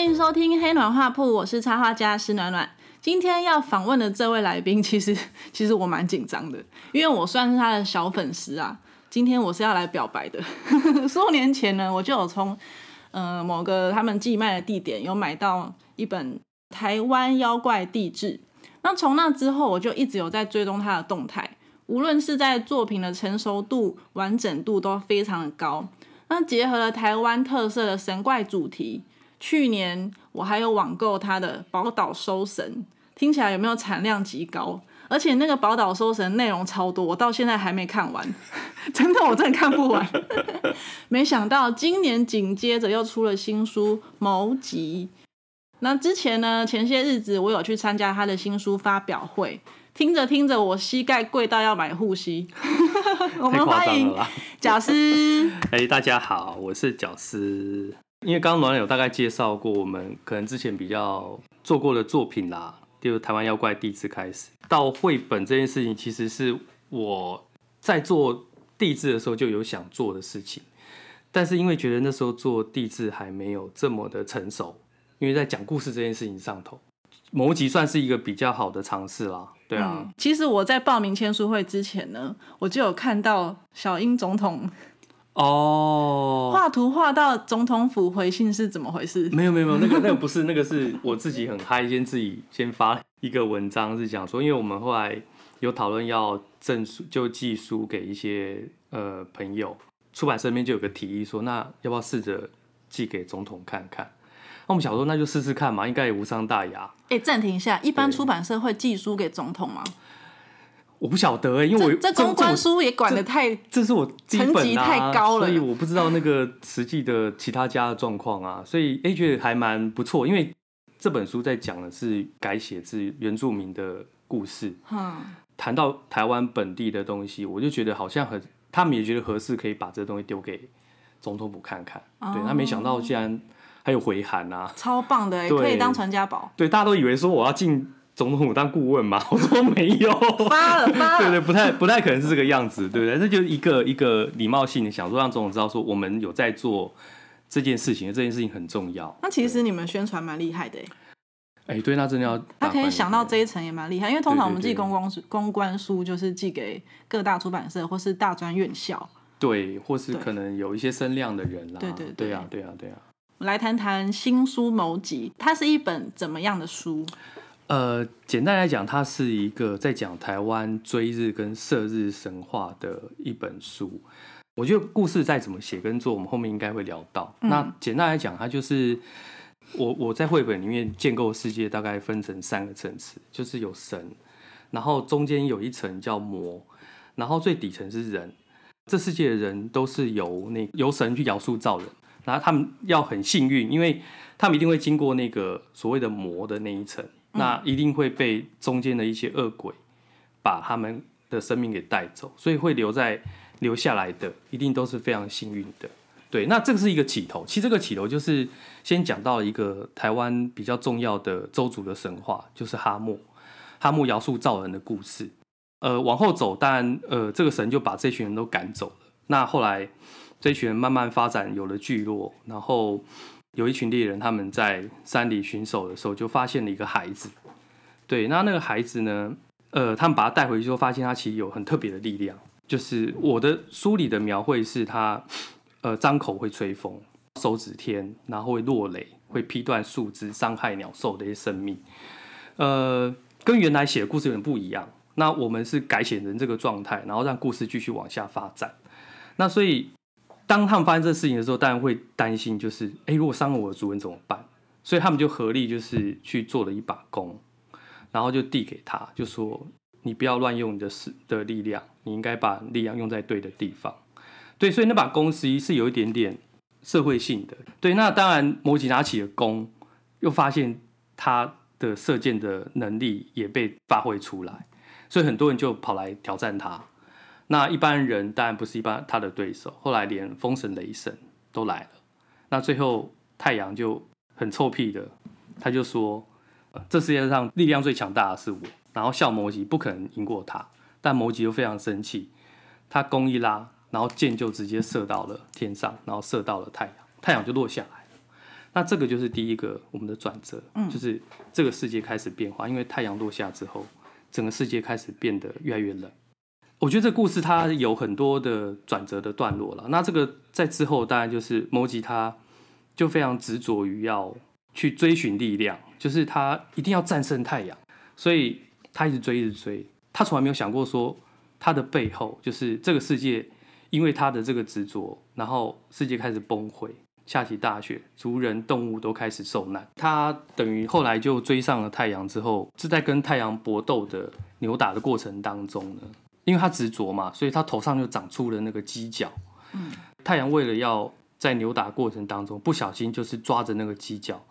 欢迎收听黑暖画铺，我是插画家施暖暖。今天要访问的这位来宾，其实 其实我蛮紧张的，因为我算是他的小粉丝啊。今天我是要来表白的。数年前呢，我就有从呃某个他们寄卖的地点有买到一本《台湾妖怪地质》，那从那之后，我就一直有在追踪他的动态，无论是在作品的成熟度、完整度都非常的高。那结合了台湾特色的神怪主题，去年我还有网购他的《宝岛收神》，听起来有没有产量极高？而且那个《宝岛收神》内容超多，我到现在还没看完，真的我真的看不完。没想到今年紧接着又出了新书《谋集》。那之前呢，前些日子我有去参加他的新书发表会，听着听着我膝盖跪到要买护膝。我们欢迎贾斯。哎，大家好，我是贾斯。因为刚刚暖暖有大概介绍过我们可能之前比较做过的作品啦。就是台湾妖怪地质开始到绘本这件事情，其实是我在做地质的时候就有想做的事情，但是因为觉得那时候做地质还没有这么的成熟，因为在讲故事这件事情上头，谋集算是一个比较好的尝试啦。对啊，其实我在报名签书会之前呢，我就有看到小英总统。哦，画图画到总统府回信是怎么回事？没有没有没有，那个那个不是，那个是我自己很嗨，先自己先发一个文章，是讲说，因为我们后来有讨论要证书，就寄书给一些呃朋友，出版社那边就有个提议说，那要不要试着寄给总统看看？那我们想说，那就试试看嘛，应该也无伤大雅。哎，暂停一下，一般出版社会寄书给总统吗？我不晓得，因为我这公关书也管的太，这是我层级太高了，所以我不知道那个实际的其他家的状况啊，所以哎觉得还蛮不错，因为这本书在讲的是改写自原住民的故事，嗯，谈到台湾本地的东西，我就觉得好像很，他们也觉得合适，可以把这东西丢给总统府看看，对他没想到竟然还有回函啊，超棒的，可以当传家宝，对，大家都以为说我要进。总统府当顾问嘛？我说没有，发了 发了，对对，不太不太可能是这个样子，对不对？这就一个一个礼貌性的想说让总统知道说我们有在做这件事情，这件事情很重要。那其实你们宣传蛮厉害的哎，哎，对，那真的要他可以想到这一层也蛮厉害，因为通常我们寄公关书公关书就是寄给各大出版社或是大专院校，对，或是可能有一些声量的人啦，对对对呀对呀对呀。来谈谈新书谋集，它是一本怎么样的书？呃，简单来讲，它是一个在讲台湾追日跟射日神话的一本书。我觉得故事再怎么写跟做，我们后面应该会聊到。那简单来讲，它就是我我在绘本里面建构世界，大概分成三个层次，就是有神，然后中间有一层叫魔，然后最底层是人。这世界的人都是由那由神去摇塑造人，然后他们要很幸运，因为他们一定会经过那个所谓的魔的那一层。那一定会被中间的一些恶鬼把他们的生命给带走，所以会留在留下来的一定都是非常幸运的。对，那这个是一个起头。其实这个起头就是先讲到一个台湾比较重要的周族的神话，就是哈莫哈莫摇树造人的故事。呃，往后走，当然呃，这个神就把这群人都赶走了。那后来这群人慢慢发展，有了聚落，然后。有一群猎人，他们在山里巡守的时候，就发现了一个孩子。对，那那个孩子呢？呃，他们把他带回去之后，发现他其实有很特别的力量。就是我的书里的描绘是他，呃，张口会吹风，手指天，然后会落雷，会劈断树枝，伤害鸟兽的一些生命。呃，跟原来写的故事有点不一样。那我们是改写成这个状态，然后让故事继续往下发展。那所以。当他们发生这事情的时候，当然会担心，就是哎，如果伤了我的主人怎么办？所以他们就合力，就是去做了一把弓，然后就递给他，就说：“你不要乱用你的势的力量，你应该把力量用在对的地方。”对，所以那把弓实际是有一点点社会性的。对，那当然，摩吉拿起了弓，又发现他的射箭的能力也被发挥出来，所以很多人就跑来挑战他。那一般人当然不是一般他的对手，后来连风神、雷神都来了。那最后太阳就很臭屁的，他就说：“这世界上力量最强大的是我。”然后笑摩吉不可能赢过他，但摩吉又非常生气，他弓一拉，然后箭就直接射到了天上，然后射到了太阳，太阳就落下来了。那这个就是第一个我们的转折，就是这个世界开始变化，因为太阳落下之后，整个世界开始变得越来越冷。我觉得这故事它有很多的转折的段落了。那这个在之后，当然就是摩吉他就非常执着于要去追寻力量，就是他一定要战胜太阳，所以他一直追，一直追。他从来没有想过说他的背后就是这个世界，因为他的这个执着，然后世界开始崩溃，下起大雪，族人、动物都开始受难。他等于后来就追上了太阳之后，是在跟太阳搏斗的扭打的过程当中呢。因为他执着嘛，所以他头上就长出了那个犄角。嗯，太阳为了要在扭打过程当中不小心就是抓着那个犄角，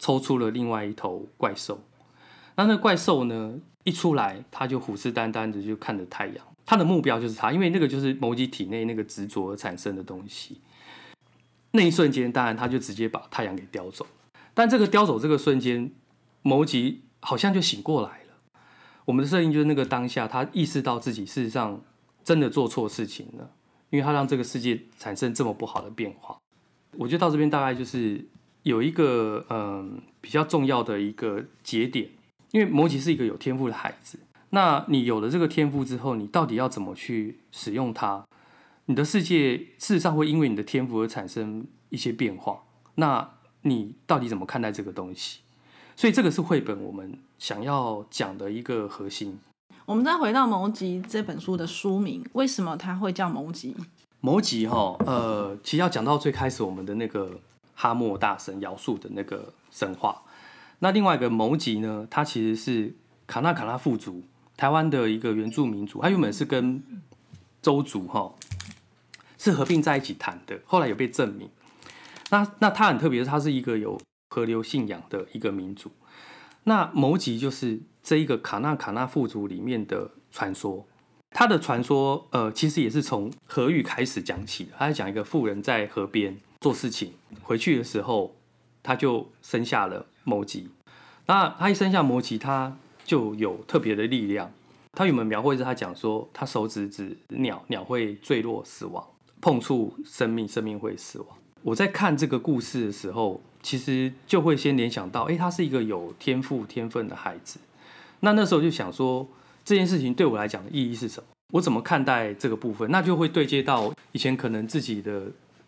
抽出了另外一头怪兽。那那怪兽呢一出来，他就虎视眈眈的就看着太阳，他的目标就是他，因为那个就是某吉体内那个执着而产生的东西。那一瞬间，当然他就直接把太阳给叼走。但这个叼走这个瞬间，某吉好像就醒过来。我们的设定就是那个当下，他意识到自己事实上真的做错事情了，因为他让这个世界产生这么不好的变化。我觉得到这边大概就是有一个嗯比较重要的一个节点，因为摩羯是一个有天赋的孩子，那你有了这个天赋之后，你到底要怎么去使用它？你的世界事实上会因为你的天赋而产生一些变化，那你到底怎么看待这个东西？所以这个是绘本我们想要讲的一个核心。我们再回到《谋吉》这本书的书名，为什么它会叫《谋吉》？谋吉哈，呃，其实要讲到最开始我们的那个哈莫大神尧舜的那个神话。那另外一个谋吉呢，它其实是卡纳卡拉富族台湾的一个原住民族，它原本是跟周族哈是合并在一起谈的，后来有被证明。那那它很特别，它是一个有。河流信仰的一个民族，那谋吉就是这一个卡纳卡纳富族里面的传说。他的传说，呃，其实也是从河域开始讲起的。他在讲一个富人在河边做事情，回去的时候，他就生下了谋吉。那他一生下谋吉，他就有特别的力量。他原本描绘是他讲说，他手指指鸟，鸟会坠落死亡；碰触生命，生命会死亡。我在看这个故事的时候。其实就会先联想到，哎，他是一个有天赋天分的孩子。那那时候就想说，这件事情对我来讲的意义是什么？我怎么看待这个部分？那就会对接到以前可能自己的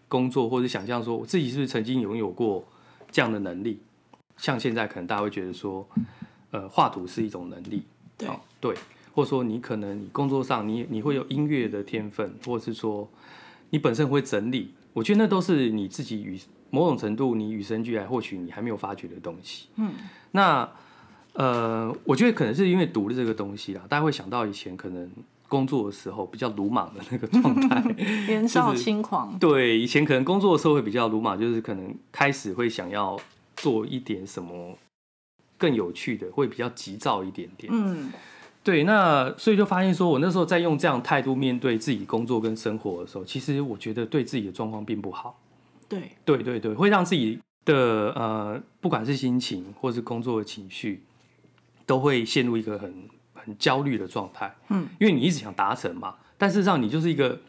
工作，或者想象说，我自己是不是曾经拥有过这样的能力？像现在可能大家会觉得说，呃，画图是一种能力，对对，或者说你可能你工作上你你会有音乐的天分，或者是说你本身会整理，我觉得那都是你自己与。某种程度，你与生俱来，或许你还没有发觉的东西。嗯，那呃，我觉得可能是因为读了这个东西啦，大家会想到以前可能工作的时候比较鲁莽的那个状态，年少轻狂。对，以前可能工作的时候会比较鲁莽，就是可能开始会想要做一点什么更有趣的，会比较急躁一点点。嗯，对，那所以就发现说，我那时候在用这样态度面对自己工作跟生活的时候，其实我觉得对自己的状况并不好。对对对对，会让自己的呃，不管是心情或是工作的情绪，都会陷入一个很很焦虑的状态。嗯，因为你一直想达成嘛，但事实上你就是一个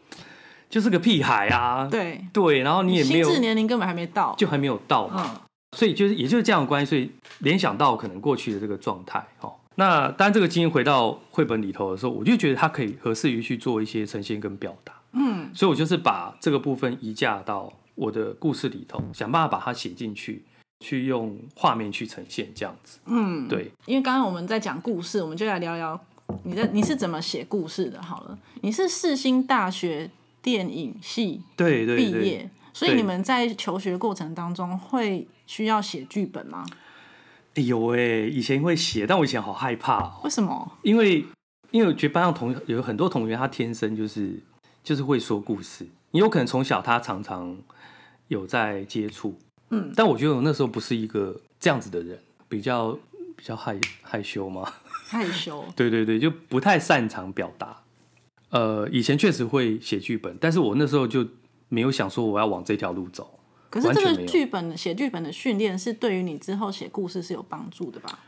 就是个屁孩啊。对对，然后你也没有，心智年龄根本还没到，就还没有到嘛。所以就是也就是这样的关系，所以联想到可能过去的这个状态。哦，那当然这个经验回到绘本里头的时候，我就觉得它可以合适于去做一些呈现跟表达。嗯，所以我就是把这个部分移架到。我的故事里头，想办法把它写进去，去用画面去呈现这样子。嗯，对。因为刚刚我们在讲故事，我们就来聊聊你的你是怎么写故事的。好了，你是世新大学电影系对对毕业，所以你们在求学过程当中会需要写剧本吗？有哎，以前会写，但我以前好害怕。为什么？因为因为我觉得班上同有很多同学，他天生就是就是会说故事，你有可能从小他常常。有在接触，嗯，但我觉得我那时候不是一个这样子的人，比较比较害害羞吗？害羞，对对对，就不太擅长表达。呃，以前确实会写剧本，但是我那时候就没有想说我要往这条路走。可是这个剧本写剧本的训练是对于你之后写故事是有帮助的吧？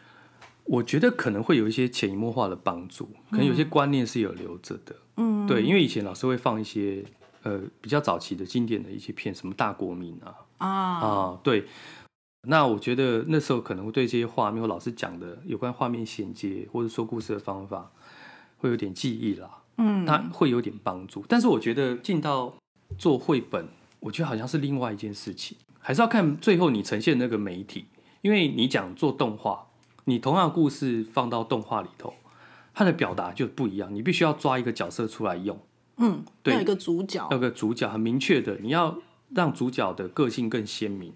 我觉得可能会有一些潜移默化的帮助，可能有些观念是有留着的。嗯，对，因为以前老师会放一些。呃，比较早期的经典的一些片，什么大国民啊，啊，啊，对。那我觉得那时候可能会对这些画面或老师讲的有关画面衔接或者说故事的方法，会有点记忆啦，嗯，那会有点帮助。但是我觉得进到做绘本，我觉得好像是另外一件事情，还是要看最后你呈现那个媒体。因为你讲做动画，你同样的故事放到动画里头，它的表达就不一样。你必须要抓一个角色出来用，嗯，对要一个主角要，有个主角很明确的，你要让主角的个性更鲜明。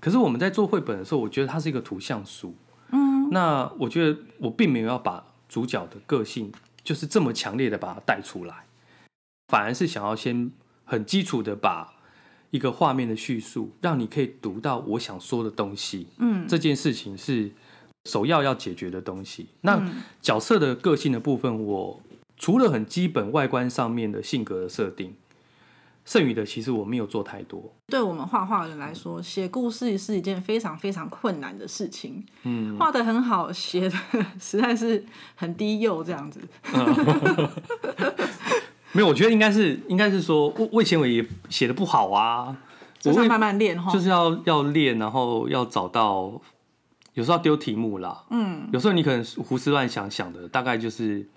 可是我们在做绘本的时候，我觉得它是一个图像书，嗯，那我觉得我并没有要把主角的个性就是这么强烈的把它带出来，反而是想要先很基础的把一个画面的叙述，让你可以读到我想说的东西。嗯，这件事情是首要要解决的东西。那嗯角色的个性的部分，我除了很基本外观上面的性格的设定，剩余的其实我没有做太多。对我们画画的人来说，写故事是一件非常非常困难的事情。嗯，画的很好，写的实在是很低幼这样子。没有，我觉得应该是应该是说，魏魏前伟也写的不好啊，就是要慢慢练哈。就是要要练，然后要找到，有时候要丢题目啦，嗯有时候你可能胡思乱想想的，大概就是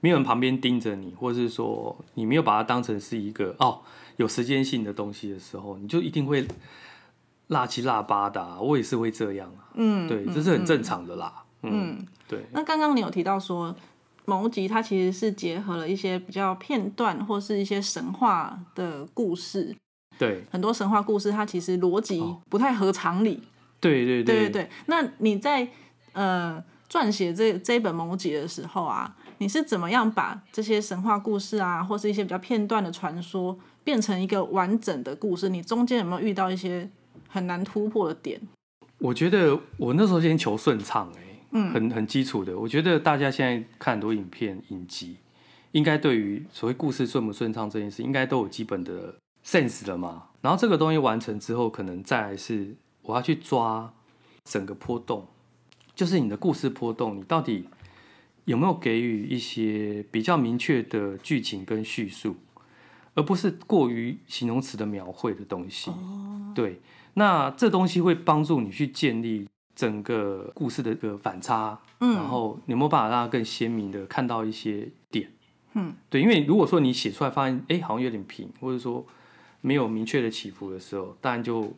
没有人旁边盯着你，或者是说你没有把它当成是一个哦有时间性的东西的时候，你就一定会拉七拉八的啊、我也是会这样啊，嗯，对，嗯这是很正。嗯常的啦，嗯，嗯，对，那刚刚你有提到说，某集它其实是结合了一些比较片段或是一些神话的故事，对，很多神话故事它其实逻辑哦。不太合常理。对对。对对对，那你在呃撰写这这本某集的时候啊，你是怎么样把这些神话故事啊，或是一些比较片段的传说，变成一个完整的故事？你中间有没有遇到一些很难突破的点？我觉得我那时候先求顺畅，哎，嗯很很基础的。我觉得大家现在看很多影片、影集，应该对于所谓故事顺不顺畅这件事，应该都有基本的 sense 了嘛。然后这个东西完成之后，可能再来是我要去抓整个波动，就是你的故事波动，你到底有没有给予一些比较明确的剧情跟叙述，而不是过于形容词的描绘的东西。对，那这东西会帮助你去建立整个故事的一个反差，嗯然后你有没有办法让它更鲜明的看到一些点？嗯，对，因为如果说你写出来发现，哎，好像有点平，或者说没有明确的起伏的时候，当然就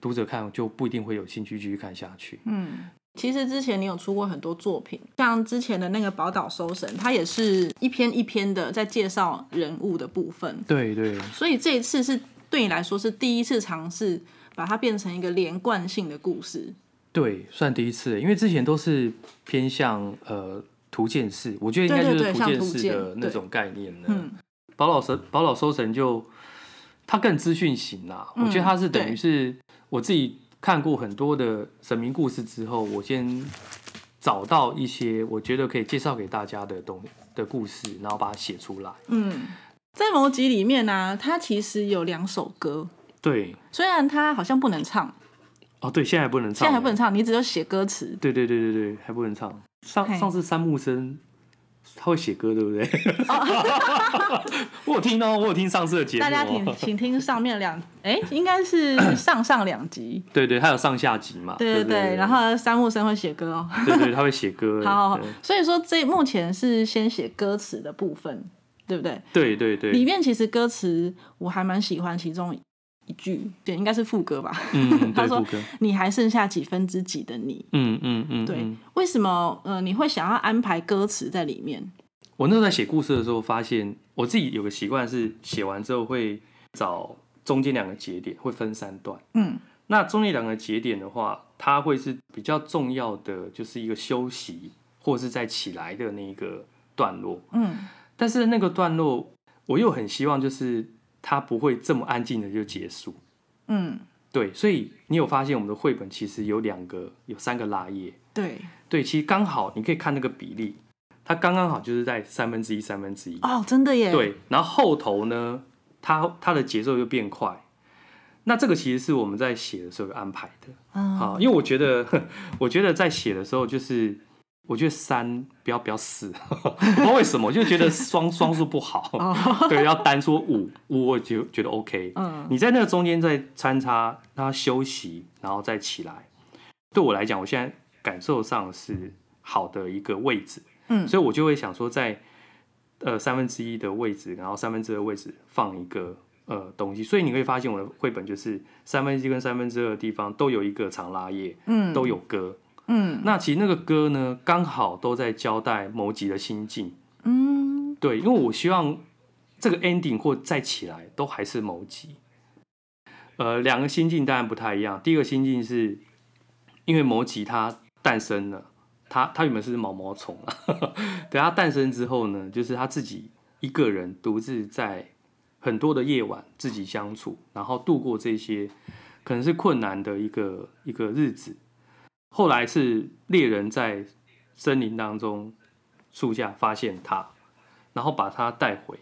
读者看就不一定会有兴趣继续看下去。嗯，其实之前你有出过很多作品，像之前的那个《宝岛收神》，它也是一篇一篇的在介绍人物的部分，对对所以这一次是对你来说是第一次尝试把它变成一个连贯性的故事。对，算第一次，因为之前都是偏向呃图鉴式，我觉得应该就是图图鉴式的那种概念呢。嗯宝岛神宝岛收神就它更资讯型啦，我觉得它是等于是我自己看过很多的神明故事之后，我先找到一些我觉得可以介绍给大家的东的故事，然后把它写出来。嗯，在某集里面呢、它其实有两首歌，对，虽然它好像不能唱，哦对，现在还不能唱，现在还不能。唱，你只有写歌词。对对对对对，还不能唱。上上次三木生他会写歌，对不对？哦 我有听哦，我有听上次的节目、哦。大家请请听上面两，哎，应该是 上上两集。对对，他有上下集嘛？对对对对，然后三木生会写歌哦。对对，他会写歌。好好好，所以说这目前是先写歌词的部分，对不对？对对对，里面其实歌词我还蛮喜欢其中一句，对，应该是副歌吧。嗯，他，说，你还剩下几分之几的你？嗯嗯嗯，对，嗯为什么呃你会想要安排歌词在里面？我那时候在写故事的时候，发现我自己有个习惯是写完之后会找中间两个节点，会分三段。嗯那中间两个节点的话，它会是比较重要的，就是一个休息或者是在起来的那一个段落。嗯但是那个段落，我又很希望就是它不会这么安静的就结束。嗯，对，所以你有发现我们的绘本其实有两个、有三个拉页。对，对，其实刚好你可以看那个比例，它刚刚好就是在三分之一、三分之一。哦，真的耶。，对，然后后头呢，它它的节奏又变快。那这个其实是我们在写的时候有安排的嗯，啊，因为我觉得，我觉得在写的时候，就是我觉得三不要不要四，不知道为什么，我就觉得双双数不好。对，要单说五五，我就觉得 OK。嗯，你在那个中间再穿插他休息，然后再起来，对我来讲，我现在感受上是好的一个位置。嗯，所以我就会想说，在呃三分之一的位置，然后三分之二位置放一个呃东西。所以你会发现我的绘本就是三分之一跟三分之二的地方都有一个长拉页，嗯，都有歌。嗯，那其实那个歌呢，刚好都在交代某吉的心境。嗯，对，因为我希望这个 ending 或再起来都还是某吉。呃，两个心境当然不太一样。第一个心境是，因为某吉他诞生了，他他原本是毛毛虫啊，等他诞生之后呢，就是他自己一个人独自在很多的夜晚自己相处，然后度过这些可能是困难的一个一个日子。后来是猎人在森林当中树下发现他，然后把他带回。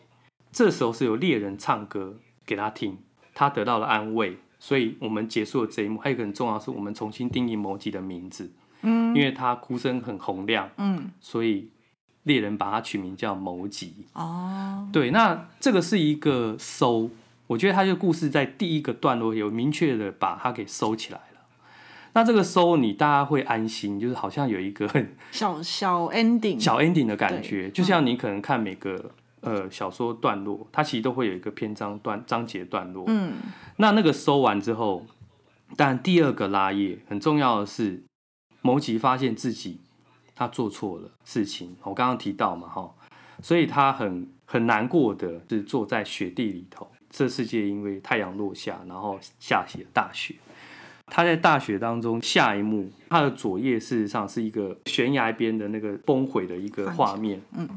这时候是由猎人唱歌给他听，他得到了安慰。所以我们结束了这一幕。还有一个很重要是，我们重新定义摩吉的名字。嗯，因为他哭声很洪亮。嗯，所以猎人把他取名叫摩吉。哦，对，那这个是一个收。我觉得他这个故事在第一个段落有明确的把它给收起来。那这个收你大家会安心，就是好像有一个小小 ending 小 ending 的感觉，就像你可能看每个呃小说段落，它其实都会有一个篇章段章节段落。嗯，那那个收完之后，但第二个拉页很重要的是，某吉发现自己他做错了事情，我刚刚提到嘛哈，所以他很很难过的是坐在雪地里头，这世界因为太阳落下，然后下起了大雪。他在大雪当中，下一幕，他的左页事实上是一个悬崖边的那个崩毁的一个画面。嗯，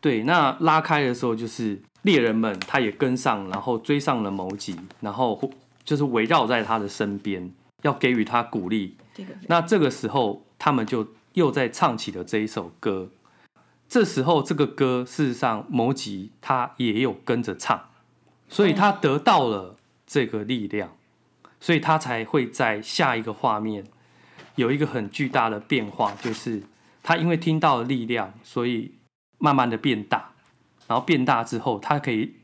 对。那拉开的时候，就是猎人们他也跟上，然后追上了某吉，然后就是围绕在他的身边，要给予他鼓励。那这个时候，他们就又在唱起了这一首歌。这时候，这个歌事实上某吉他也有跟着唱，所以他得到了这个力量。所以他才会在下一个画面有一个很巨大的变化，就是他因为听到了力量，所以慢慢的变大，然后变大之后，他可以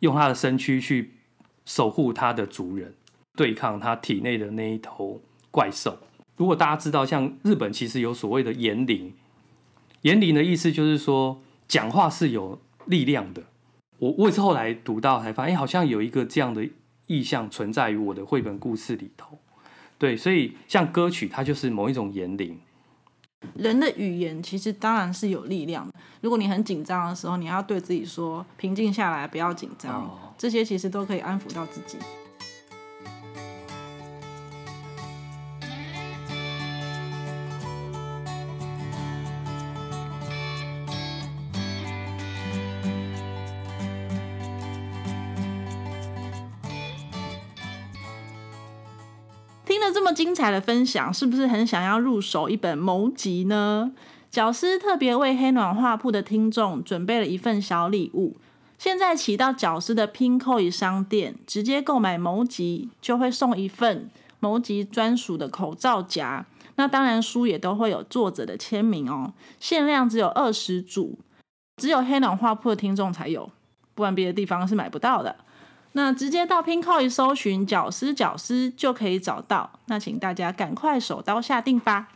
用他的身躯去守护他的族人，对抗他体内的那一头怪兽。如果大家知道，像日本其实有所谓的言灵，言灵的意思就是说讲话是有力量的。我我也是后来读到才发现，哎好像有一个这样的。意象存在于我的绘本故事里头，对，所以像歌曲，它就是某一种言灵。人的语言其实当然是有力量的。如果你很紧张的时候，你要对自己说平静下来，不要紧张，这些其实都可以安抚到自己。么精彩的分享，是不是很想要入手一本谋集呢？角师特别为黑暖画铺的听众准备了一份小礼物，现在起到角师的 Pinkoi 商店直接购买谋集，就会送一份谋集专属的口罩夹。那当然书也都会有作者的签名哦，限量只有二十组，只有黑暖画铺的听众才有，不然别的地方是买不到的。那直接到 Pinkoi 搜寻“绞丝绞丝”就可以找到。那请大家赶快手刀下定吧！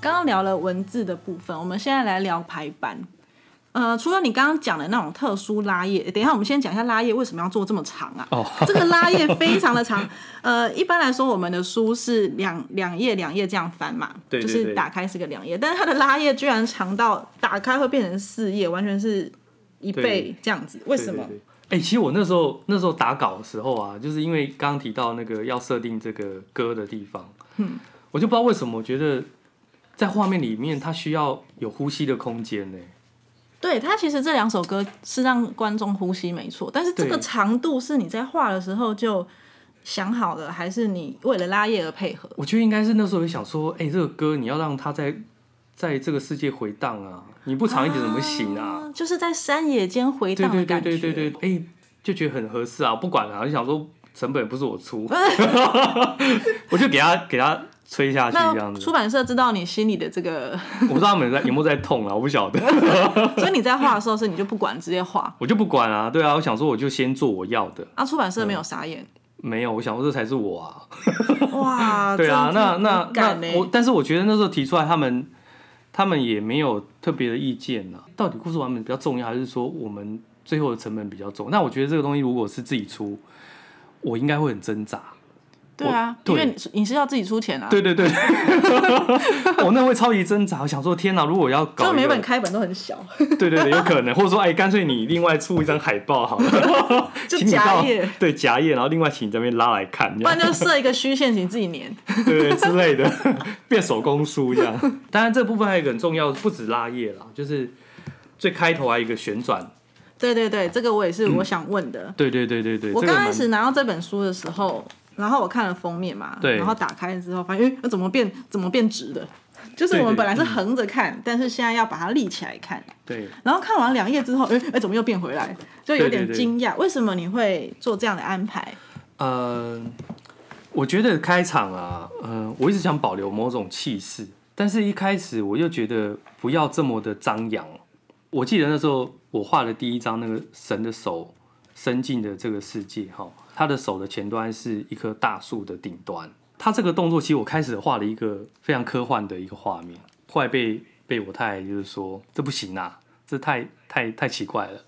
刚刚聊了文字的部分，我们现在来聊排版。呃，除了你刚刚讲的那种特殊拉页，等一下我们先讲一下拉页为什么要做这么长啊？哦，这个拉页非常的长。呃，一般来说我们的书是两两页两页这样翻嘛，对，就是打开是个两页，但是它的拉页居然长到打开会变成四页，完全是一倍这样子，为什么？哎，其实我那时候那时候打稿的时候啊，就是因为刚刚提到那个要设定这个歌的地方，嗯，我就不知道为什么，我觉得在画面里面它需要有呼吸的空间呢。对他其实这两首歌是让观众呼吸没错，但是这个长度是你在画的时候就想好的，还是你为了拉叶而配合？我觉得应该是那时候也想说，哎、这个歌你要让它在在这个世界回荡啊，你不长一点怎么行啊？就是在山野间回荡的感觉。对对对，哎、就觉得很合适啊，不管了、就想说成本不是我出，我就给他给他吹下去这样子出。版社知道你心里的这个，我不知道他们在有没有在痛啊，我不晓得，所以你在画的时候是你就不管，直接画。我就不管啊，对啊，我想说我就先做我要的，啊，出版社没有傻眼，没有，我想说这才是我啊，哇，对啊，那那那我，但是我觉得那时候提出来，他们他们也没有特别的意见呐。到底故事完美比较重要，还是说我们最后的成本比较重？那我觉得这个东西如果是自己出，我应该会很挣扎。对啊，因为你是要自己出钱啊，对对对，我 那会超级挣扎。我想说，天哪，如果要搞就每本开本都很小，对对对，有可能，或者说，哎，干脆你另外出一张海报好了，就夹页，对夹页，然后另外请你这边拉来看，不然就设一个虚线型自己粘。对之类的，变手工书这样。当然，这部分还有一个很重要，不止拉页啦，就是最开头还有一个旋转。对对对，这个我也是我想问的。对对对对对，我刚开始拿到这本书的时候，然后我看了封面嘛，对然后打开之后发现，哎，那怎么变怎么变直的？就是我们本来是横着看，但是现在要把它立起来看。对。然后看完两页之后，哎哎，怎么又变回来？就有点惊讶，为什么你会做这样的安排？呃，我觉得开场啊，呃，我一直想保留某种气势，但是一开始我又觉得不要这么的张扬。我记得那时候我画的第一张那个神的手伸进的这个世界，哈，他的手的前端是一棵大树的顶端。他这个动作，其实我开始画了一个非常科幻的一个画面，后来被被我太太就是说这不行啊，这太太太奇怪了。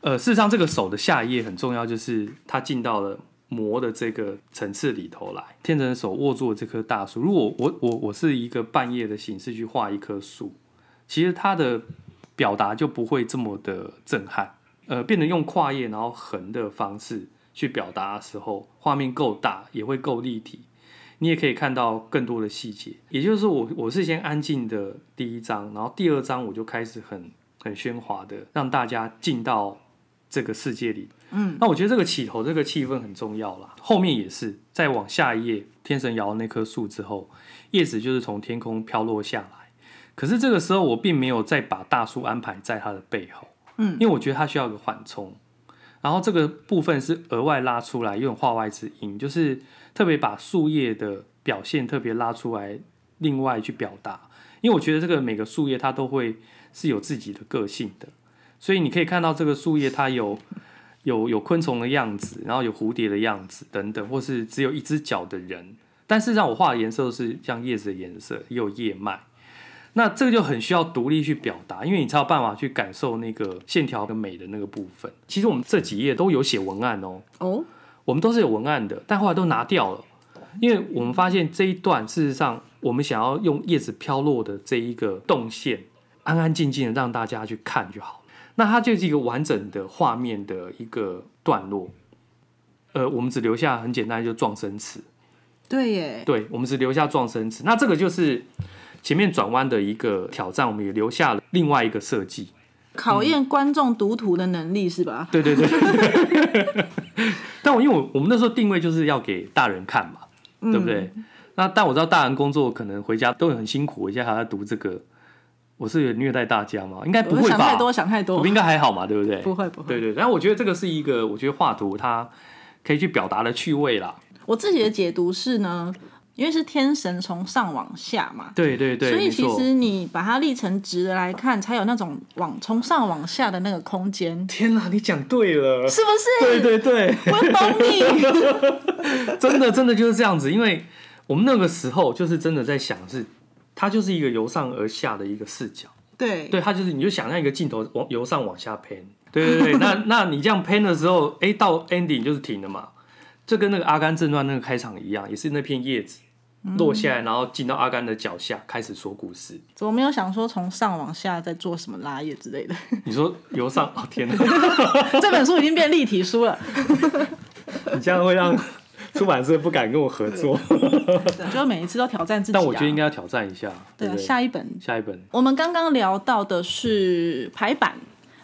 呃，事实上这个手的下一页很重要，就是它进到了魔的这个层次里头来。天神的手握住了这棵大树，如果我我我是一个半夜的形式去画一棵树，其实它的表达就不会这么的震撼。呃，变得用跨页然后横的方式去表达的时候，画面够大，也会够立体。你也可以看到更多的细节，也就是说我，我是先安静的第一章，然后第二章我就开始很很喧哗的让大家进到这个世界里。嗯，那我觉得这个起头这个气氛很重要啦。后面也是，再往下一页，天神摇那棵树之后，叶子就是从天空飘落下来。可是这个时候，我并没有再把大树安排在它的背后，嗯，因为我觉得它需要一个缓冲。然后这个部分是额外拉出来，用画外之音，就是特别把树叶的表现特别拉出来，另外去表达。因为我觉得这个每个树叶它都会是有自己的个性的，所以你可以看到这个树叶它有有有昆虫的样子，然后有蝴蝶的样子等等，或是只有一只脚的人。但是让我画的颜色是像叶子的颜色，也有叶脉。那这个就很需要独立去表达，因为你才有办法去感受那个线条跟美的那个部分。其实我们这几页都有写文案哦，哦，我们都是有文案的，但后来都拿掉了，因为我们发现这一段事实上我们想要用叶子飘落的这一个动线，安安静静的让大家去看就好。那它就是一个完整的画面的一个段落。呃，我们只留下很简单，就撞声词。对耶，对，我们只留下撞声词。那这个就是前面转弯的一个挑战，我们也留下了另外一个设计。考验观众读图的能力是吧？对对对。但我因为我我们那时候定位就是要给大人看嘛，对不对？那但我知道大人工作可能回家都很辛苦，我现在还要读这个，我是有虐待大家吗？应该不会吧？想太多，想太多我们，应该还好嘛，对不对？不会不会。对对，然后我觉得这个是一个，我觉得画图它可以去表达的趣味啦。我自己的解读是呢，因为是天神从上往下嘛，对对对，所以其实你把它立成直的来看，才有那种往从上往下的那个空间，天哪，你讲对了，是不是？对对对，我懂你。真的真的就是这样子，因为我们那个时候就是真的在想是，它就是一个由上而下的一个视角，对。对，它就是你就想象一个镜头往由上往下 pan，对对对，那 那你这样 pan 的时候，哎，到 ending 就是停了嘛，就跟那个《阿甘正传》那个开场一样，也是那片叶子落下来，然后进到阿甘的脚下，开始说故事。怎么没有想说从上往下在做什么拉页之类的？你说由上，哦天哪，这本书已经变立体书了，你这样会让出版社不敢跟我合作，就每一次都挑战自己、啊。但我觉得应该要挑战一下，对啊，不对？下一本下一本，我们刚刚聊到的是排版，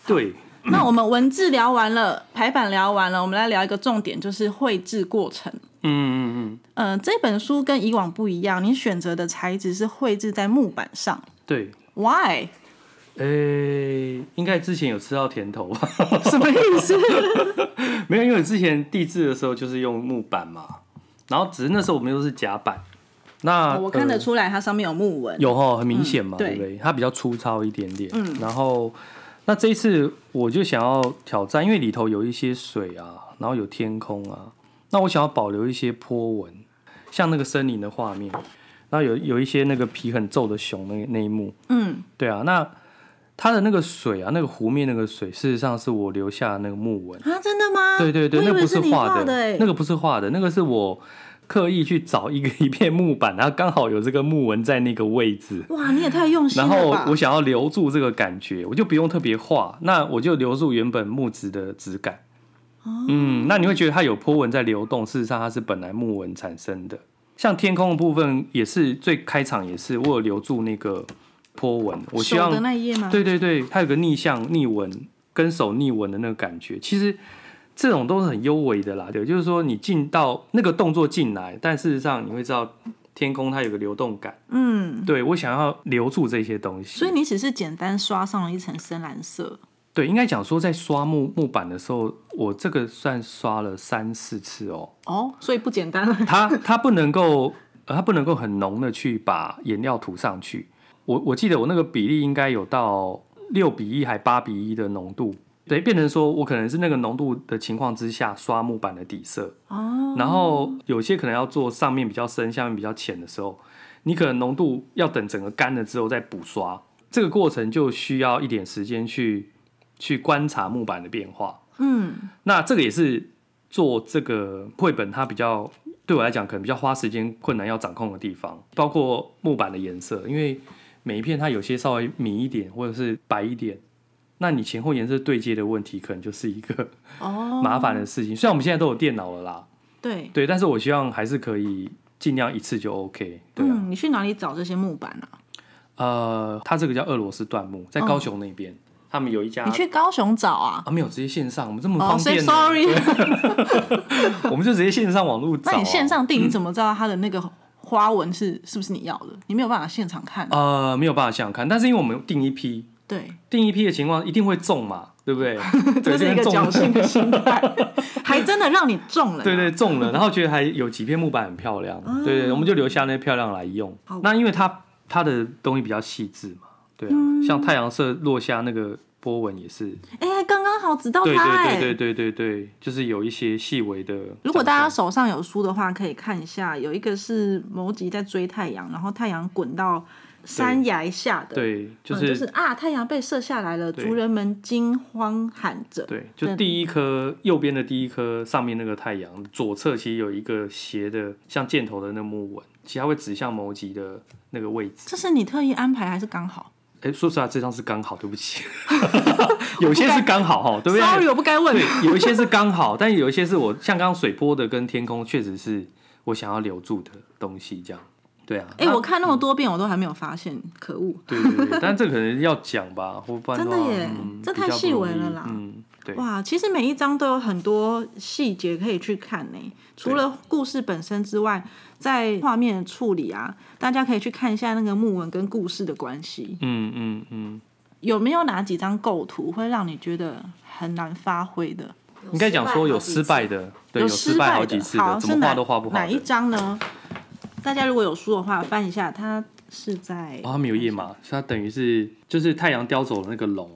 对。那我们文字聊完了，排版聊完了，我们来聊一个重点，就是绘制过程。嗯嗯嗯，呃，这本书跟以往不一样，你选择的材质是绘制在木板上对，，Why？诶、应该之前有吃到甜头吧？什么意思？没有，因为之前地质的时候就是用木板嘛，然后只是那时候我们都是夹板。那我看得呃出来它上面有木纹。有哈，很明显嘛，对不对？它比较粗糙一点点。嗯，然后那这一次我就想要挑战，因为里头有一些水啊，然后有天空啊，那我想要保留一些波纹，像那个森林的画面，然后有有一些那个皮很皱的熊那那一幕，嗯，对啊，那它的那个水啊，那个湖面那个水，事实上是我留下的那个木纹。啊，真的吗？对对对，那不是你画的欸那个不是画的，那个是我刻意去找一个一片木板，然后刚好有这个木纹在那个位置。哇，你也太用心了然后！我想要留住这个感觉，我就不用特别画，那我就留住原本木质的质感。哦嗯，那你会觉得它有波纹在流动，事实上它是本来木纹产生的。像天空的部分也是最开场也是我有留住那个波纹，我希手望的那一页吗？对对对，它有个逆向逆纹跟手逆纹的那个感觉，其实这种都是很优微的啦。对，就是说你进到那个动作进来，但事实上你会知道天空它有个流动感。嗯，对我想要留住这些东西，所以你只是简单刷上了一层深蓝色。对应该讲说在刷木木板的时候，我这个算刷了三四次哦。哦，所以不简单了。它它不能够，呃它不能够很浓的去把颜料涂上去。我我记得我那个比例应该有到六比一还八比一的浓度，对，变成说我可能是那个浓度的情况之下刷木板的底色，哦，然后有些可能要做上面比较深，下面比较浅的时候，你可能浓度要等整个干了之后再补刷，这个过程就需要一点时间去去观察木板的变化。嗯，那这个也是做这个绘本，它比较对我来讲可能比较花时间、困难要掌控的地方，包括木板的颜色，因为每一片它有些稍微米一点或者是白一点，那你前后颜色对接的问题，可能就是一个哦，麻烦的事情。虽然我们现在都有电脑了啦，对，对，但是我希望还是可以尽量一次就 OK。对啊，嗯，你去哪里找这些木板啊？呃，它这个叫俄罗斯椴木，在高雄那边，他们有一家你去高雄找啊？啊，没有直接线上，我们这么方便呢、sorry。我们就直接线上网络找、啊。那你线上订，你怎么知道它的那个花纹是是不是你要的？你没有办法现场看。呃，没有办法想想看，但是因为我们订一批，对，订一批的情况一定会中嘛，对不对？对 这是一个中侥幸的心态，还真的让你中了。对对，中了，然后觉得还有几片木板很漂亮，对对，我们就留下那些漂亮来用。那因为它它的东西比较细致嘛，对啊，像太阳射落下那个波纹也是，哎，刚刚好直到它哎。对对对对对对，就是有一些细微的。如果大家手上有书的话，可以看一下，有一个是摩吉在追太阳，然后太阳滚到山崖下的，对，就嗯就是啊，太阳被射下来了，族人们惊慌喊着。对，就第一颗右边的第一颗上面那个太阳，左侧其实有一个斜的像箭头的那木纹，其实它会指向某吉的那个位置。这是你特意安排还是刚好哎，说实话，这张是刚好，对不起，有些是刚好哈，对不对？？Sorry，我不该问。对，有一些是刚好，但有一些是我像刚刚水波的跟天空，确实是我想要留住的东西，这样。对啊，哎、那我看那么多遍，我都还没有发现，可恶！对对对，但这可能要讲吧，或不然话真的耶嗯这太细微了啦嗯，对，哇，其实每一章都有很多细节可以去看呢。除了故事本身之外，在画面的处理啊，大家可以去看一下那个木纹跟故事的关系。嗯嗯嗯，有没有哪几张构图会让你觉得很难发挥的？应该讲说有失败的，对，有失失败好的，几次好的，怎么是哪画都画不好哪一的。张呢？大家如果有书的话，翻一下，它是在哦，它没有页码，所以它等于是就是太阳叼走了那个龙，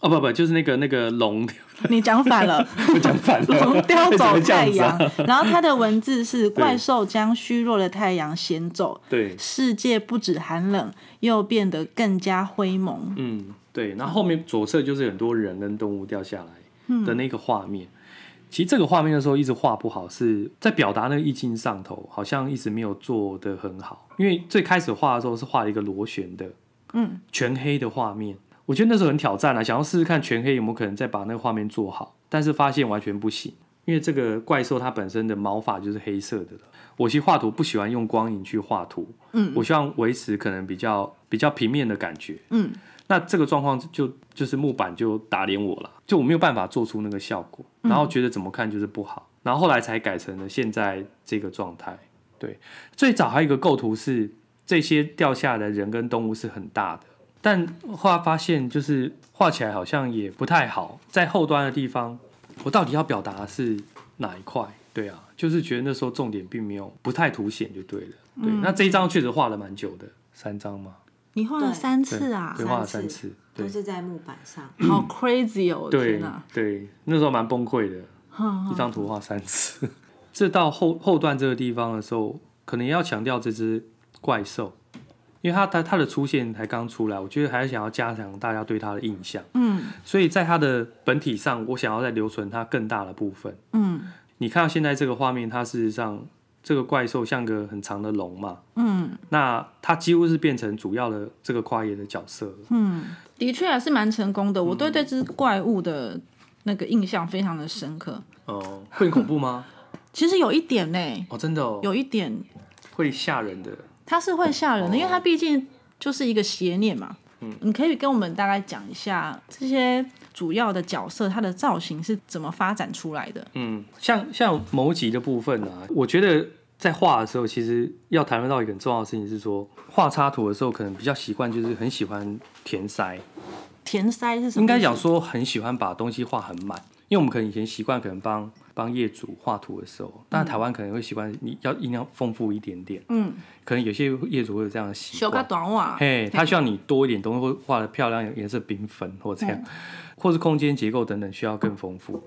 哦不不，就是那个那个龙，你讲反了，我讲反了，龙叼走太阳。啊，然后它的文字是怪兽将虚弱的太阳衔走，对，世界不止寒冷，又变得更加灰蒙。嗯，对，然后后面左侧就是很多人跟动物掉下来的那个画面。其实这个画面的时候一直画不好，是在表达那个意境上头，好像一直没有做的很好。因为最开始画的时候是画了一个螺旋的，嗯，全黑的画面，我觉得那时候很挑战啊，想要试试看全黑有没有可能再把那个画面做好，但是发现完全不行，因为这个怪兽它本身的毛发就是黑色的了。我其实画图不喜欢用光影去画图，嗯我希望维持可能比较比较平面的感觉。嗯，那这个状况就就是木板就打脸我了，就我没有办法做出那个效果，然后觉得怎么看就是不好。然后后来才改成了现在这个状态。对，最早还有一个构图是这些掉下来的人跟动物是很大的，但后来发现就是画起来好像也不太好，在后端的地方，我到底要表达的是哪一块？对啊，就是觉得那时候重点并没有不太凸显就对了。对，那这一张确实画了蛮久的，三张嘛，你画了三次啊对，，画了三次，对都是在木板上。好 crazy 哦！对对，那时候蛮崩溃的，一张图画三次。这到后后段这个地方的时候，可能要强调这只怪兽，因为它它它的出现才刚出来，我觉得还是想要加强大家对它的印象。嗯所以在它的本体上，我想要再留存它更大的部分。嗯你看到现在这个画面，它事实上这个怪兽像个很长的龙嘛，嗯那它几乎是变成主要的这个跨页的角色了。嗯，的确还是蛮成功的。我嗯对这只怪物的那个印象非常的深刻。哦，会恐怖吗？其实有一点呢，哦，真的哦，有一点会吓人的。它是会吓人的，因为它毕竟就是一个邪念嘛。嗯，你可以跟我们大概讲一下这些主要的角色，它的造型是怎么发展出来的？嗯，像像某集的部分啊，我觉得在画的时候，其实要谈论到一个很重要的事情是说，画插图的时候可能比较习惯，就是很喜欢填塞，填塞是什么？应该讲，说很喜欢把东西画很满，因为我们可能以前习惯可能帮帮业主画图的时候，但台湾可能会习惯你要音量丰富一点点，嗯，可能有些业主会有这样的习惯。嘿，他需要你多一点东西，或画的漂亮，颜色缤纷，或这样，或是空间结构等等需要更丰富。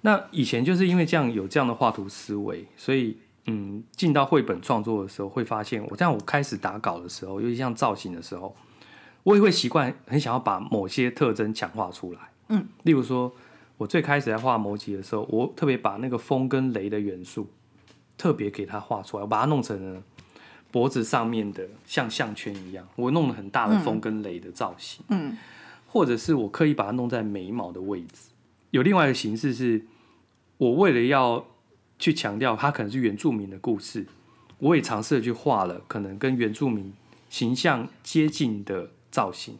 那以前就是因为这样有这样的画图思维，所以嗯，进到绘本创作的时候，会发现我这样我开始打稿的时候，尤其像造型的时候，我也会习惯很想要把某些特征强化出来。嗯，例如说，我最开始在画摩羯的时候，我特别把那个风跟雷的元素特别给它画出来，我把它弄成了脖子上面的像项圈一样，我弄了很大的风跟雷的造型。嗯或者是我刻意把它弄在眉毛的位置。有另外一个形式是，我为了要去强调它可能是原住民的故事，我也尝试的去画了可能跟原住民形象接近的造型。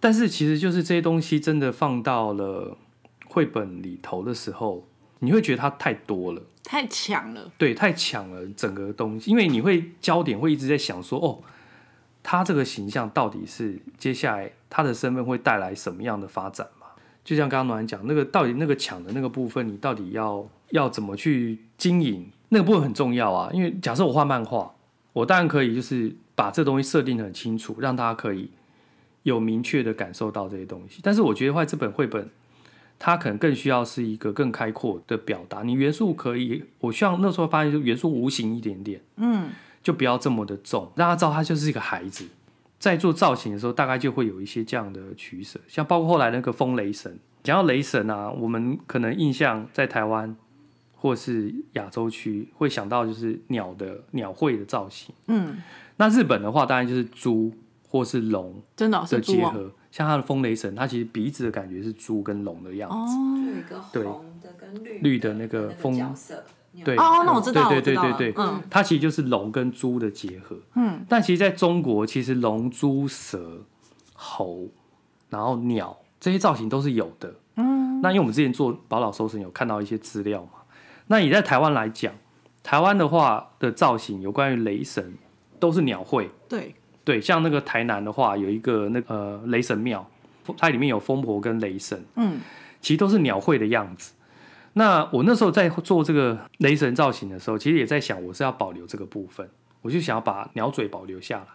但是其实就是这些东西真的放到了绘本里头的时候，你会觉得它太多了。太强了。对，太强了，整个东西，因为你会焦点会一直在想说，哦，他这个形象到底是接下来他的身份会带来什么样的发展嘛？就像刚刚暖讲，那个到底那个抢的那个部分，你到底要要怎么去经营？那个部分很重要啊，因为假设我画漫画，我当然可以就是把这东西设定的很清楚，让大家可以有明确的感受到这些东西。但是我觉得画这本绘本。它可能更需要是一个更开阔的表达。你元素可以，我希望那时候发现就元素无形一点点，嗯就不要这么的重，让他知道他就是一个孩子。在做造型的时候，大概就会有一些这样的取舍，像包括后来那个风雷神，讲到雷神啊，我们可能印象在台湾或是亚洲区会想到就是鸟的鸟喙的造型。嗯，那日本的话，当然就是猪或是龙真的哦的是。结合，像它的风雷神，它其实鼻子的感觉是猪跟龙的样子。哦有一个对红的跟绿绿的那个风角色，你有对哦，那我知道，对我知道了对对对对嗯它其实就是龙跟猪的结合。嗯，但其实在中国，其实龙、猪、蛇、猴，然后鸟这些造型都是有的。嗯，那因为我们之前做宝岛搜神有看到一些资料嘛，那你在台湾来讲，台湾的话的造型有关于雷神都是鸟会。对，对，像那个台南的话，有一个那个、呃雷神庙，它里面有风婆跟雷神，嗯其实都是鸟喙的样子。那我那时候在做这个雷神造型的时候，其实也在想，我是要保留这个部分，我就想要把鸟嘴保留下来。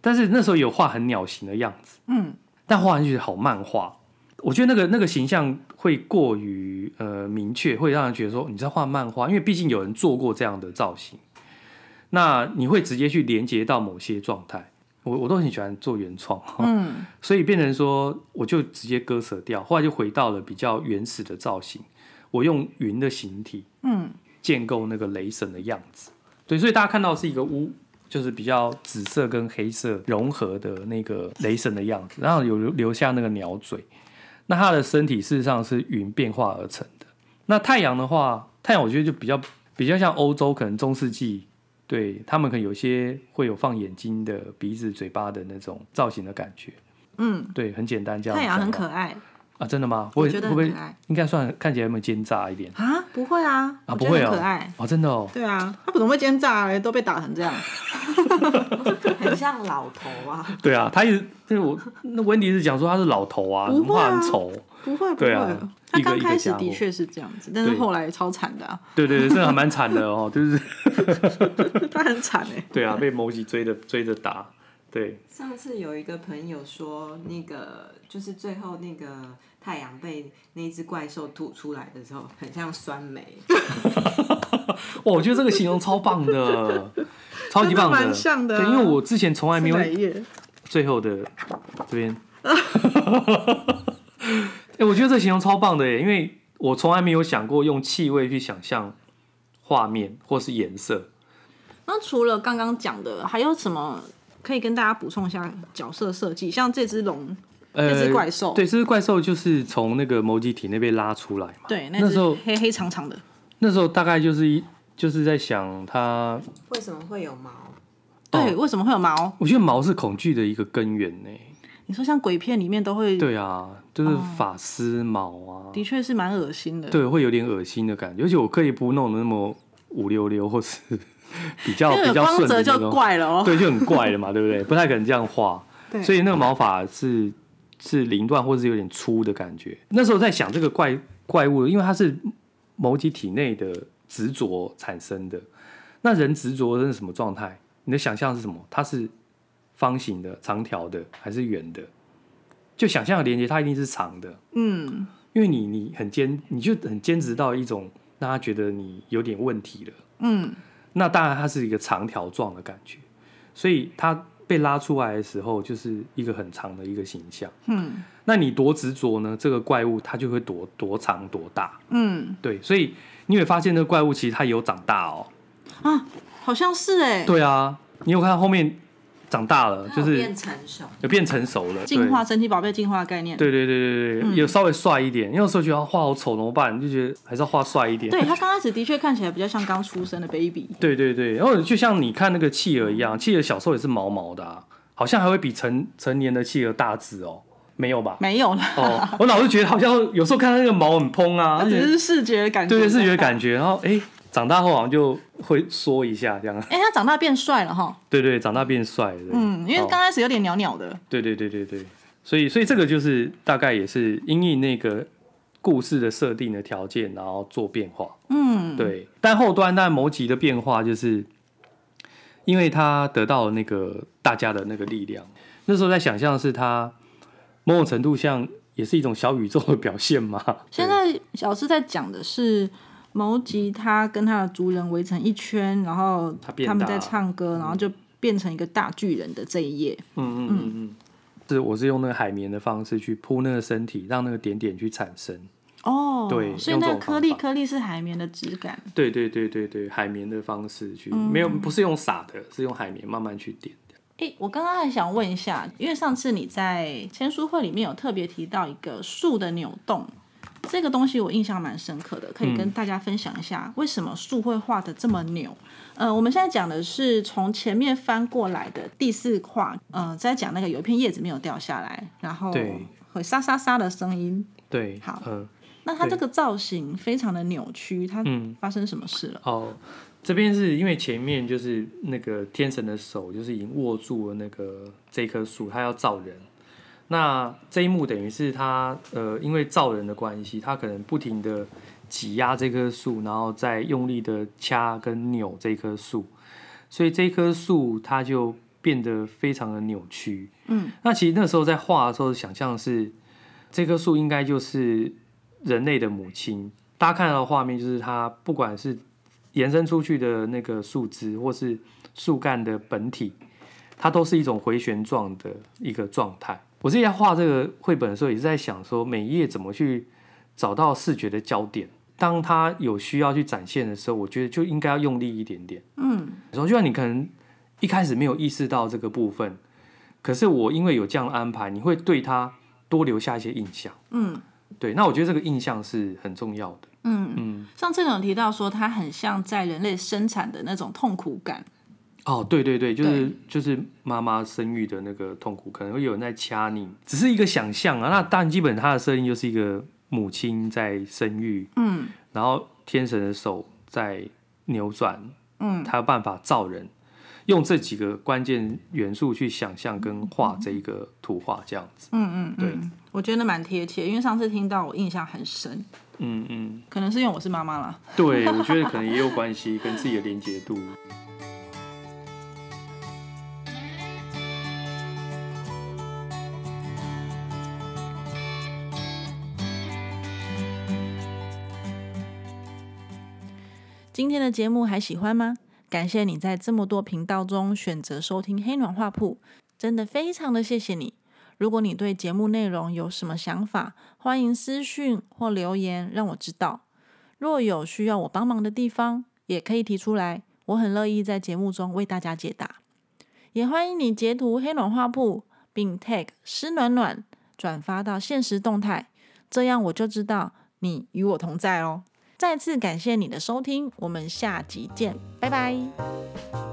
但是那时候有画很鸟形的样子，嗯但画上去好漫画，我觉得那个那个形象会过于呃明确，会让人觉得说你在画漫画，因为毕竟有人做过这样的造型，那你会直接去连接到某些状态。我我都很喜欢做原创，嗯所以变成说我就直接割舍掉，后来就回到了比较原始的造型，我用云的形体嗯建构那个雷神的样子。对，所以大家看到是一个乌，就是比较紫色跟黑色融合的那个雷神的样子，然后有留留下那个鸟嘴。那它的身体事实上是云变化而成的。那太阳的话，太阳我觉得就比较比较像欧洲，可能中世纪，对他们可能有些会有放眼睛的、鼻子、嘴巴的那种造型的感觉。嗯，对，很简单这样。太阳很可爱。啊，真的吗？会我觉得会不会很可爱应该算看起来有没有奸诈一点啊，不会啊，啊？不会哦，可爱。哦，真的哦，对啊，他怎么会奸诈嘞？都被打成这样。很像老头啊。对啊，他一直那我那温迪是讲说他是老头啊，不会啊很丑，不会，不对啊会。他刚开始的确是这样子，但是对后来超惨的啊，对对对，这个还蛮惨的哦，就是 他很惨哎。对啊，被某几追着追着打，对，上次有一个朋友说，那个就是最后那个太阳被那只怪兽吐出来的时候，很像酸梅。哦，我觉得这个形容超棒的，超级棒真的蛮像的啊对，因为我之前从来没有？最后的这边，哎、我觉得这形容超棒的耶，因为我从来没有想过用气味去想象画面或是颜色。那除了刚刚讲的，还有什么可以跟大家补充一下角色设计？像这只龙，呃，这只怪兽对，这只怪兽就是从那个某几体那边拉出来嘛。对，那时候黑黑长长的，那时候大概就是一就是在想它，为什么会有毛？对，为什么会有毛？我觉得毛是恐惧的一个根源呢。你说像鬼片里面都会，对啊，就是发丝毛啊，的确是蛮恶心的。对，会有点恶心的感觉，而且我可以不弄的那么五溜溜，或是 比较比较光泽就顺的那种。怪了哦。对，就很怪了嘛，对不对？不太可能这样画，对所以那个毛发是是凌乱或者是有点粗的感觉。那时候在想这个怪怪物，因为它是某几体内的执着产生的。那人执着的是什么状态？你的想象是什么？它是方形的、长条的还是圆的？就想象的连接，它一定是长的，嗯，因为你你很坚，你就很坚持到一种让他觉得你有点问题了。嗯，那当然它是一个长条状的感觉，所以它被拉出来的时候就是一个很长的一个形象。嗯，那你多执着呢？这个怪物它就会多多长多大。嗯对，所以你会发现那个怪物其实它有长大哦。啊，好像是哎，对啊，你有看到后面长大了，就是变成熟。有变成熟了，进化神奇宝贝进化的概念。对。对对对对有稍微帅一点。因为有时候觉得画好丑怎么办？就觉得还是要画帅一点。对他刚开始的确看起来比较像刚出生的 baby，对对对，然后就像你看那个企鹅一样，企鹅小时候也是毛毛的、啊，好像还会比成成年的企鹅大只哦，没有吧？没有啦，哦，我老是觉得好像有时候看到那个毛很蓬啊，只是视觉的感觉。对对视觉感觉，然后哎、长大后好像就会缩一下这样，哎，他长大变帅了哈。对对，长大变帅了，嗯，因为哦刚开始有点袅袅的。对对对对对，所以所以这个就是大概也是因应那个故事的设定的条件，然后做变化。嗯，对，但后端但某集的变化就是，因为他得到了那个大家的那个力量，那时候在想象是他某种程度像也是一种小宇宙的表现嘛。现在小师在讲的是某吉他跟他的族人围成一圈，然后他们在唱歌，然后就变成一个大巨人的这一页。嗯嗯嗯嗯，是我是用那个海绵的方式去铺那个身体，让那个点点去产生。哦，对所以那个颗粒颗粒是海绵的质感。对对对对对，海绵的方式去，嗯没有不是用撒的，是用海绵慢慢去点。诶，我刚刚还想问一下，因为上次你在签书会里面有特别提到一个树的扭动，这个东西我印象蛮深刻的，可以跟大家分享一下，为什么树会画的这么扭？呃，我们现在讲的是从前面翻过来的第四画，呃，在讲那个有一片叶子没有掉下来，然后对会沙沙沙的声音。对，好嗯、那它对这个造型非常的扭曲，它嗯发生什么事了？哦，这边是因为前面就是那个天神的手，就是已经握住了那个这棵树，他要造人。那这一幕等于是他呃，因为造人的关系，他可能不停的挤压这棵树，然后再用力的掐跟扭这棵树，所以这棵树它就变得非常的扭曲。嗯，那其实那时候在画的时候，想象是这棵树应该就是人类的母亲。大家看到的画面就是它不管是延伸出去的那个树枝，或是树干的本体，它都是一种回旋状的一个状态。我自己在画这个绘本的时候，也是在想说，每一页怎么去找到视觉的焦点。当它有需要去展现的时候，我觉得就应该要用力一点点。嗯，然后就像你可能一开始没有意识到这个部分，可是我因为有这样的安排，你会对它多留下一些印象。嗯对，那我觉得这个印象是很重要的。嗯，嗯，像这种提到说，它很像在人类生产的那种痛苦感。哦，对对对，就是就是妈妈生育的那个痛苦，可能会有人在掐你，只是一个想象啊。那当然，基本它的设定就是一个母亲在生育，嗯然后天神的手在扭转，嗯，他有办法造人，用这几个关键元素去想象跟画这一个图画，这样子。嗯嗯，对嗯，我觉得蛮贴切，因为上次听到我印象很深，嗯嗯，可能是因为我是妈妈啦。对，我觉得可能也有关系，跟自己的连接度。今天的节目还喜欢吗？感谢你在这么多频道中选择收听黑暖画铺，真的非常的谢谢你。如果你对节目内容有什么想法，欢迎私讯或留言让我知道。若有需要我帮忙的地方，也可以提出来，我很乐意在节目中为大家解答。也欢迎你截图黑暖画铺，并 tag 湿暖暖转发到现实动态，这样我就知道你与我同在哦。再次感谢你的收听，我们下集见，拜拜。